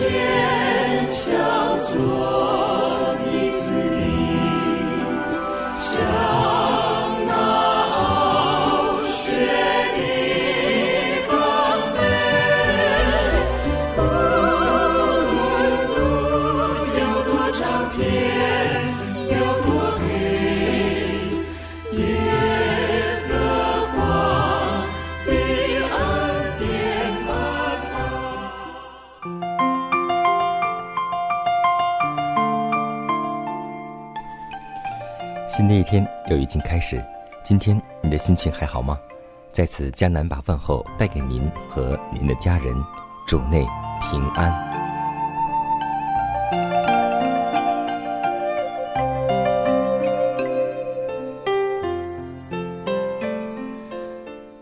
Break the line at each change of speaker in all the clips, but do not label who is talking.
坚强做。开始，今天你的心情还好吗？在此，江南把问候带给您和您的家人，主内平安。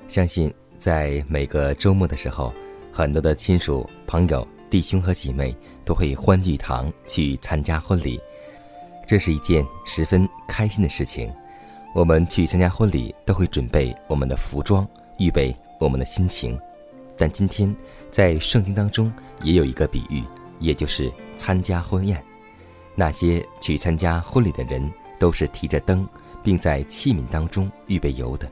相信在每个周末的时候，很多的亲属、朋友、弟兄和姐妹都会欢聚一堂去参加婚礼。这是一件十分开心的事情。我们去参加婚礼，都会准备我们的服装，预备我们的心情。但今天在圣经当中也有一个比喻，也就是参加婚宴。那些去参加婚礼的人，都是提着灯，并在器皿当中预备油的。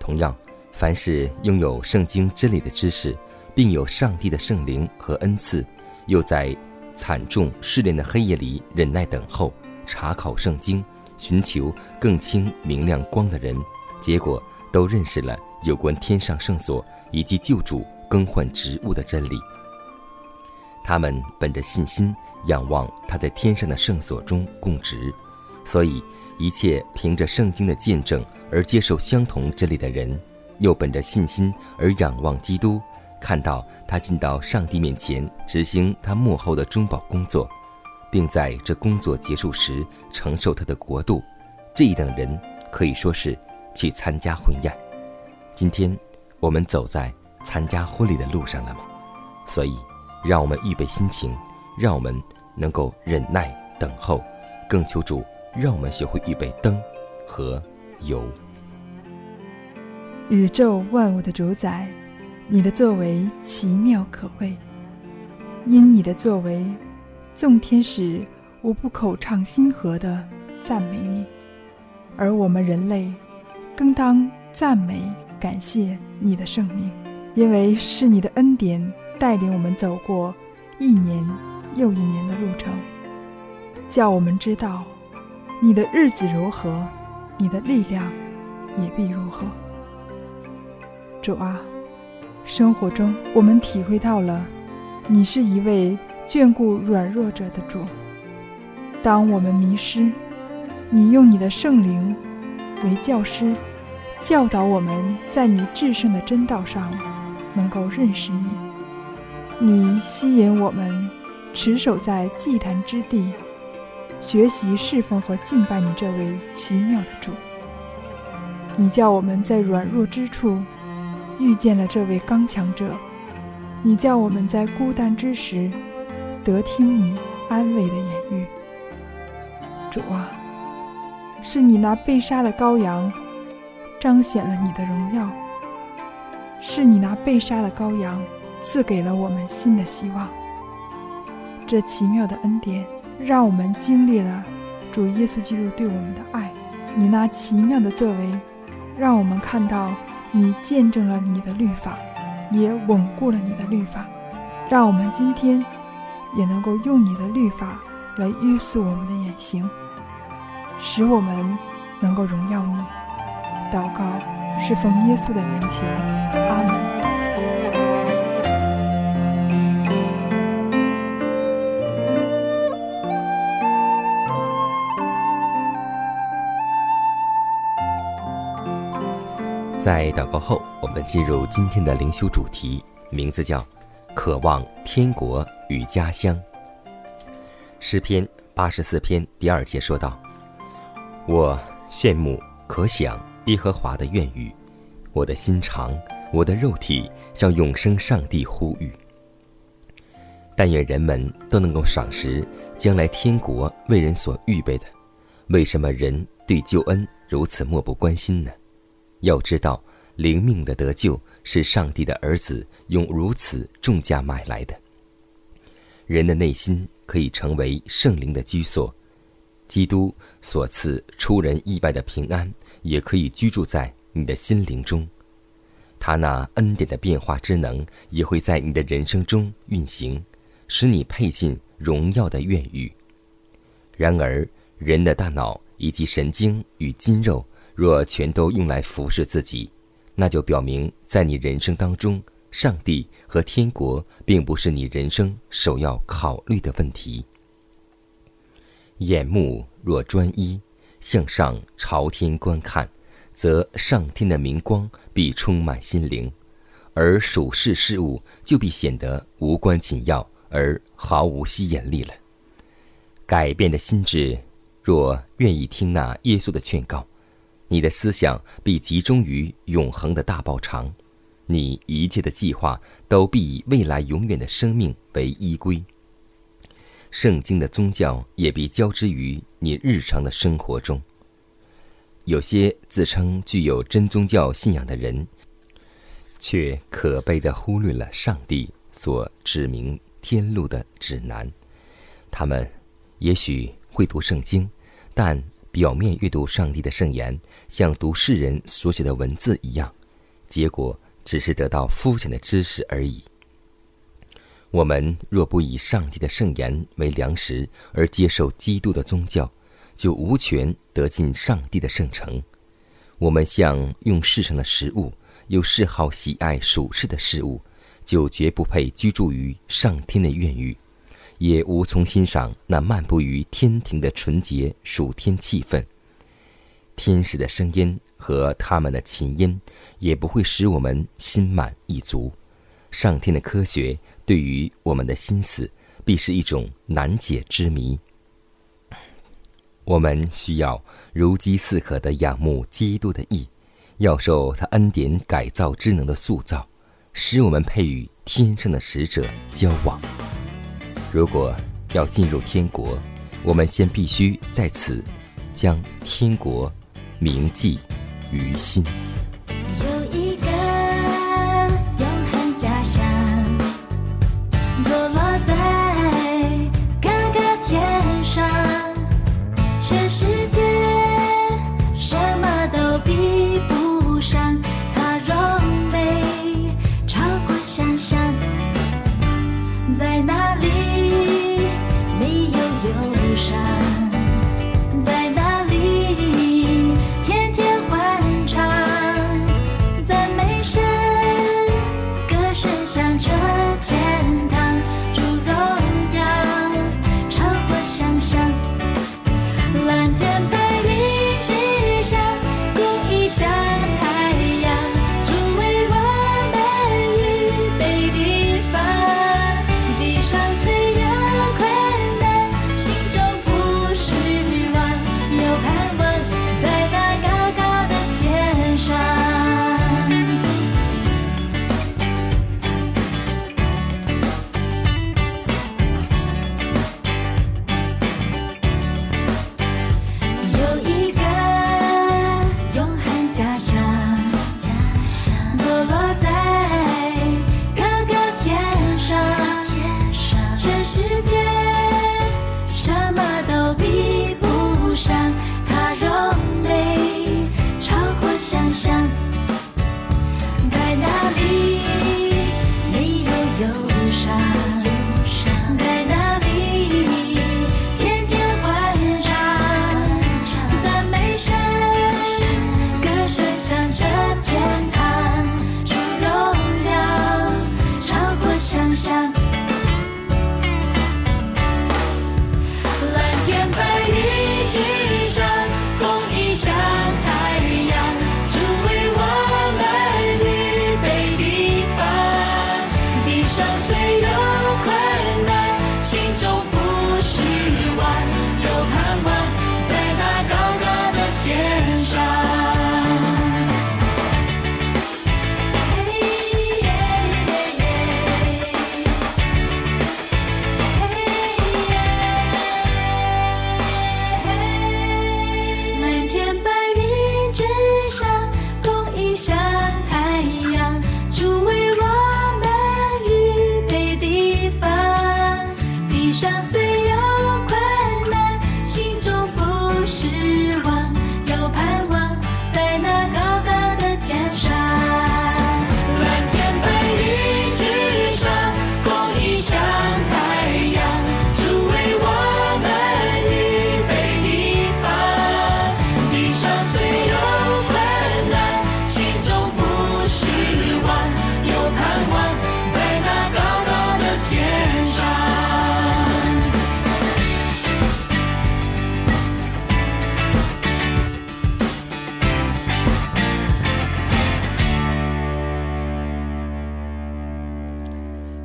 同样，凡是拥有圣经真理的知识，并有上帝的圣灵和恩赐，又在惨重试炼的黑夜里忍耐等候。查考圣经，寻求更清明亮光的人，结果都认识了有关天上圣所以及救主更换职务的真理。他们本着信心仰望他在天上的圣所中供职，所以一切凭着圣经的见证而接受相同真理的人，又本着信心而仰望基督，看到他进到上帝面前执行他幕后的中保工作。并在这工作结束时承受他的国度，这一等人可以说是去参加婚宴。今天我们走在参加婚礼的路上了吗？所以，让我们预备心情，让我们能够忍耐等候，更求主让我们学会预备灯和油。
宇宙万物的主宰，你的作为奇妙可畏，因你的作为。众天使无不口唱心和的赞美你，而我们人类更当赞美感谢你的圣名，因为是你的恩典带领我们走过一年又一年的路程，叫我们知道你的日子如何，你的力量也必如何。主啊，生活中我们体会到了，你是一位。眷顾软弱者的主，当我们迷失，你用你的圣灵为教师，教导我们在你至圣的真道上能够认识你。你吸引我们持守在祭坛之地，学习侍奉和敬拜你这位奇妙的主。你叫我们在软弱之处遇见了这位刚强者，你叫我们在孤单之时。得听你安慰的言语，主啊，是你那被杀的羔羊，彰显了你的荣耀；是你那被杀的羔羊，赐给了我们新的希望。这奇妙的恩典，让我们经历了主耶稣基督对我们的爱。你那奇妙的作为，让我们看到你见证了你的律法，也稳固了你的律法，让我们今天。也能够用你的律法来约束我们的言行使我们能够荣耀你。祷告是奉耶稣的名前阿门。
在祷告后我们进入今天的灵修主题名字叫渴望天国。与家乡”。诗篇八十四篇第二节说道：“我羡慕可想耶和华的愿语，我的心肠，我的肉体向永生上帝呼吁。但愿人们都能够赏识将来天国为人所预备的。为什么人对救恩如此漠不关心呢？”要知道，灵命的得救是上帝的儿子用如此重价买来的。人的内心可以成为圣灵的居所，基督所赐出人意外的平安也可以居住在你的心灵中。他那恩典的变化之能也会在你的人生中运行，使你配进荣耀的愿语。然而，人的大脑以及神经与筋肉。若全都用来服侍自己，那就表明在你人生当中，上帝和天国并不是你人生首要考虑的问题。眼目若专一，向上朝天观看，则上天的明光必充满心灵，而属世事物就必显得无关紧要而毫无吸引力了。改变的心智，若愿意听那耶稣的劝告。你的思想必集中于永恒的大报偿，你一切的计划都必以未来永远的生命为依归。圣经的宗教也必交织于你日常的生活中。有些自称具有真宗教信仰的人，却可悲地忽略了上帝所指明天路的指南。他们也许会读圣经，但。表面阅读上帝的圣言，像读世人所写的文字一样，结果只是得到肤浅的知识而已。我们若不以上帝的圣言为粮食而接受基督的宗教，就无权得进上帝的圣城。我们像用世上的食物，又嗜好喜爱属世的事物，就绝不配居住于上天的院宇。也无从欣赏那漫步于天庭的纯洁属天气氛。天使的声音和他们的琴音，也不会使我们心满意足。上天的科学对于我们的心思，必是一种难解之谜。我们需要如饥似渴的仰慕基督的意，要受他恩典改造之能的塑造，使我们配与天上的使者交往。如果要进入天国，我们先必须在此将天国铭记于心。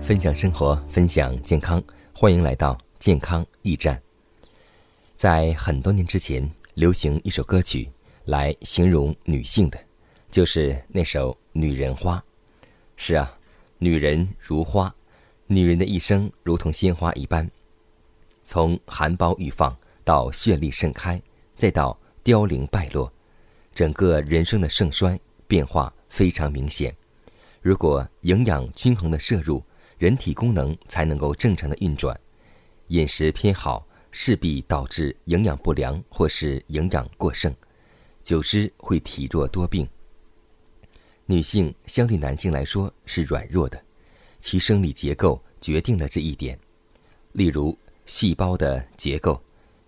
分享生活，分享健康，欢迎来到健康驿站。在很多年之前，流行一首歌曲来形容女性的，就是那首《女人花》。是啊，女人如花，女人的一生如同鲜花一般，从含苞欲放到绚丽盛开，再到凋零败落，整个人生的盛衰变化非常明显。如果营养均衡的摄入，人体功能才能够正常的运转。饮食偏好。势必导致营养不良或是营养过剩，久之会体弱多病。女性相对男性来说是软弱的，其生理结构决定了这一点。例如细胞的结构，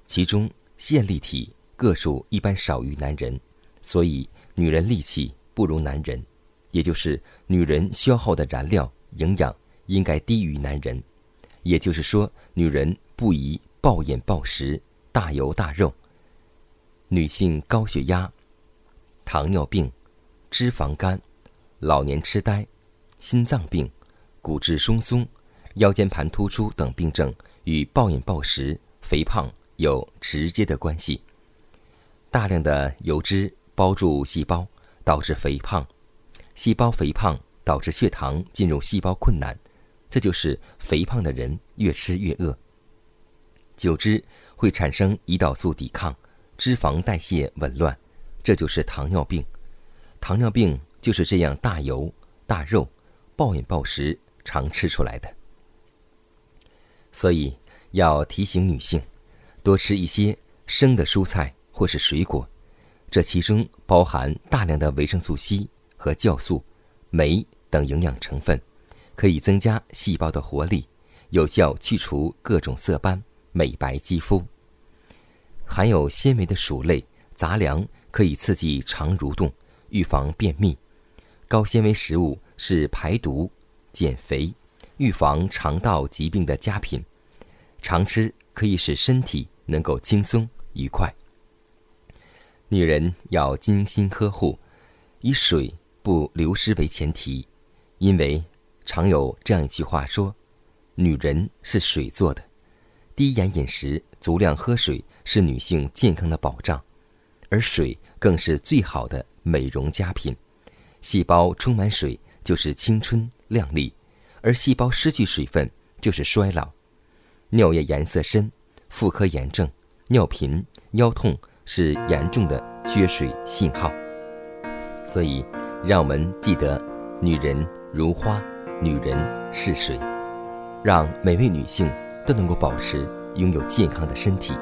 其中线粒体个数一般少于男人，所以女人力气不如男人，也就是女人消耗的燃料营养应该低于男人。也就是说，女人不宜。暴饮暴食、大油大肉，女性高血压、糖尿病、脂肪肝、老年痴呆、心脏病、骨质疏松、腰间盘突出等病症与暴饮暴食、肥胖有直接的关系。大量的油脂包住细胞，导致肥胖；细胞肥胖导致血糖进入细胞困难，这就是肥胖的人越吃越饿。久之会产生胰岛素抵抗，脂肪代谢紊乱，这就是糖尿病。糖尿病就是这样大油大肉、暴饮暴食常吃出来的。所以要提醒女性，多吃一些生的蔬菜或是水果，这其中包含大量的维生素 C 和酵素、酶等营养成分，可以增加细胞的活力，有效去除各种色斑。美白肌肤。含有纤维的薯类、杂粮可以刺激肠蠕动，预防便秘。高纤维食物是排毒、减肥、预防肠道疾病的佳品。常吃可以使身体能够轻松愉快。女人要精心呵护，以水不流失为前提，因为常有这样一句话说：“女人是水做的。”低盐饮食、足量喝水是女性健康的保障，而水更是最好的美容佳品。细胞充满水就是青春靓丽，而细胞失去水分就是衰老。尿液颜色深，妇科炎症、尿频、腰痛是严重的缺水信号。所以，让我们记得：女人如花，女人是水，让每位女性。都能够保持拥有健康的身体。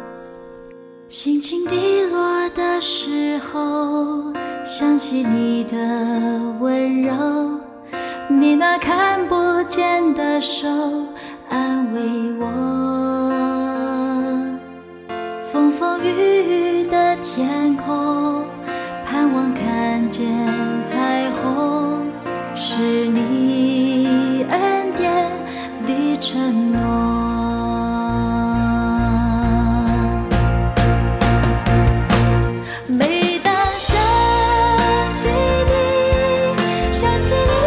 心情低落的时候，想起你的温柔，你那看不见的手安慰我。风风雨雨的天空，盼望看见彩虹，是你
watching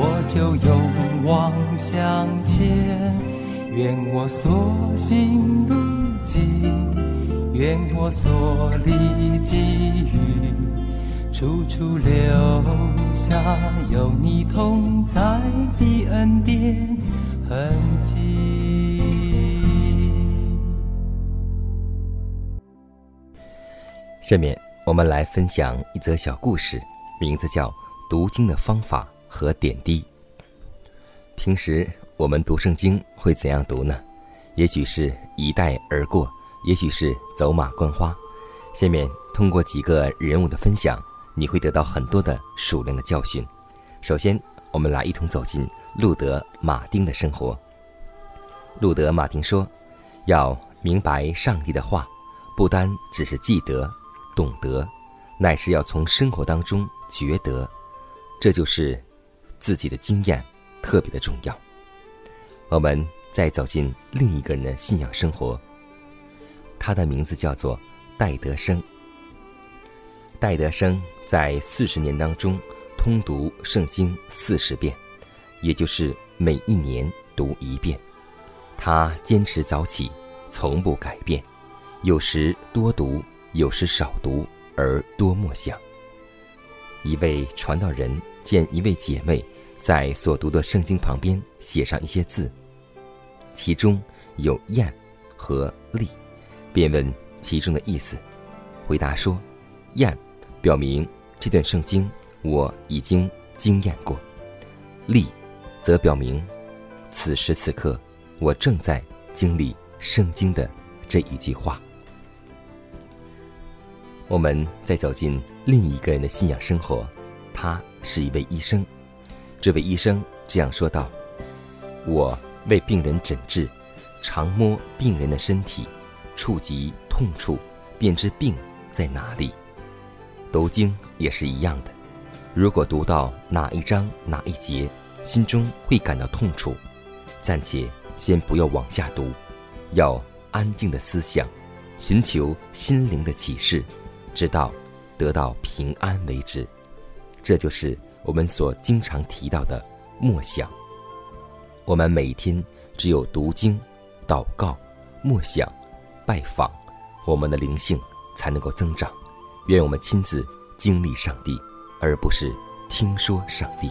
我就勇往向前。愿我所行路径，愿我所历际遇，处处留下有你同在的恩典痕迹。
下面我们来分享一则小故事，名字叫《读经的方法和点滴》。平时。我们读圣经会怎样读呢？也许是一带而过，也许是走马观花。下面通过几个人物的分享，你会得到很多的属灵的教训。首先，我们来一同走进路德·马丁的生活。路德·马丁说：“要明白上帝的话，不单只是记得、懂得，乃是要从生活当中觉得。这就是自己的经验，特别的重要。”我们再走进另一个人的信仰生活。他的名字叫做戴德生。戴德生在四十年当中通读圣经四十遍，也就是每一年读一遍。他坚持早起，从不改变，有时多读，有时少读，而多默想。一位传道人见一位姐妹在所读的圣经旁边写上一些字。其中有“验”和“立”，便问其中的意思。回答说：“验表明这段圣经我已经经验过；立则表明此时此刻我正在经历圣经的这一句话。”我们再走进另一个人的信仰生活，他是一位医生。这位医生这样说道：“我。”为病人诊治，常摸病人的身体，触及痛处，便知病在哪里。读经也是一样的，如果读到哪一章哪一节，心中会感到痛处，暂且先不要往下读，要安静的思想，寻求心灵的启示，直到得到平安为止。这就是我们所经常提到的默想。我们每天只有读经、祷告、默想、拜访，我们的灵性才能够增长。愿我们亲自经历上帝，而不是听说上帝。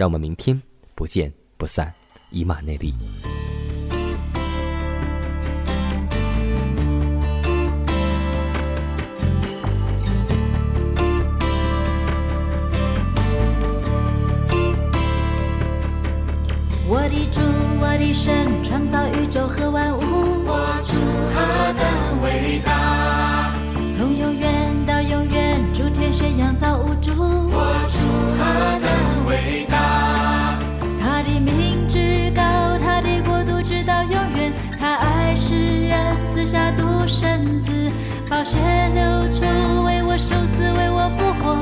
让我们明天不见不散，以马内利。
我的主，我的神，创造宇宙和万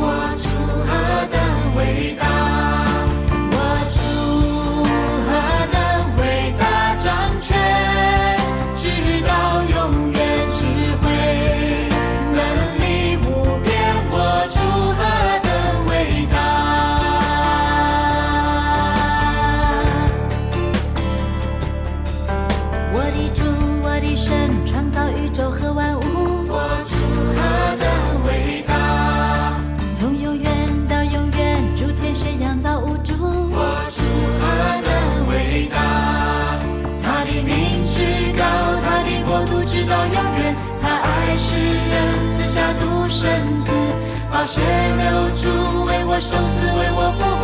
what 血流出为我生死为我复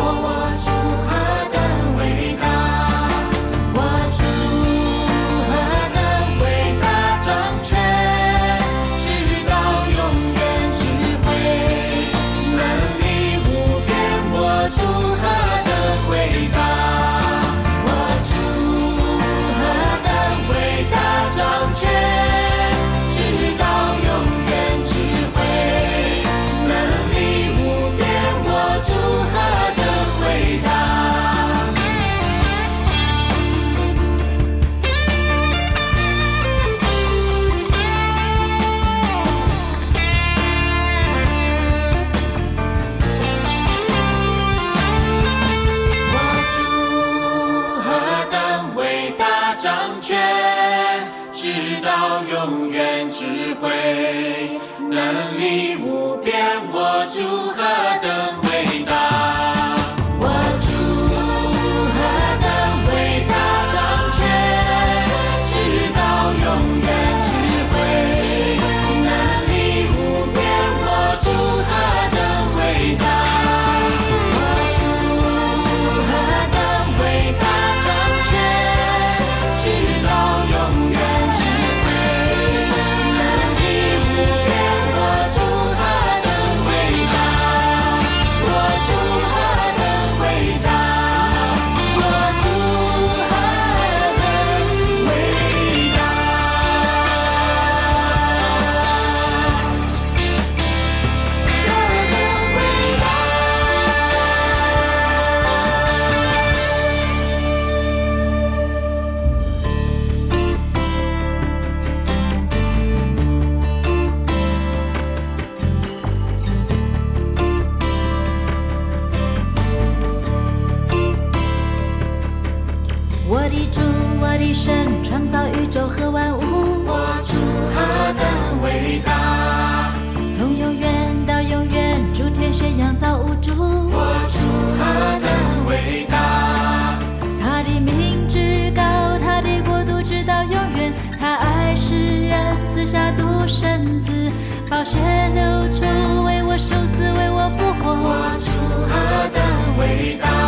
造物
主，我主
赫的
伟大，
他的名字高，他的国度直到永远，他爱世人，赐下独生子，宝血流出，为我受死，为我复活。
我主
赫的
伟大。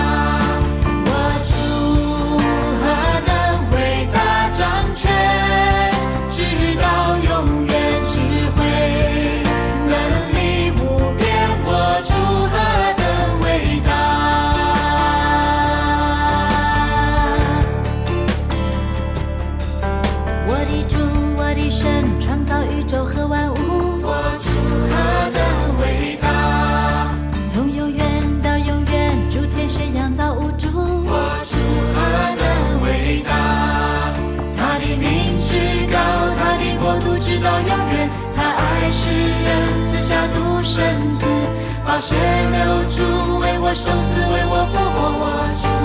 血流出为我生死为我复活
我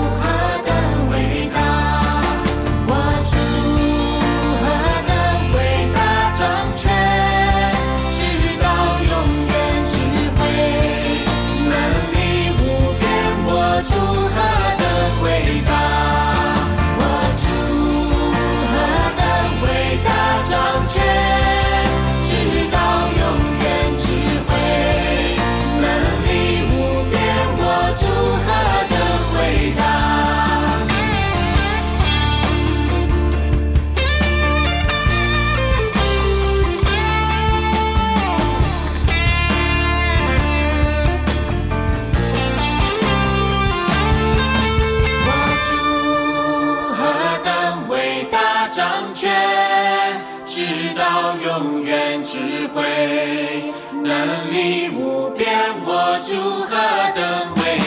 永远智慧，能力无边，我主何等伟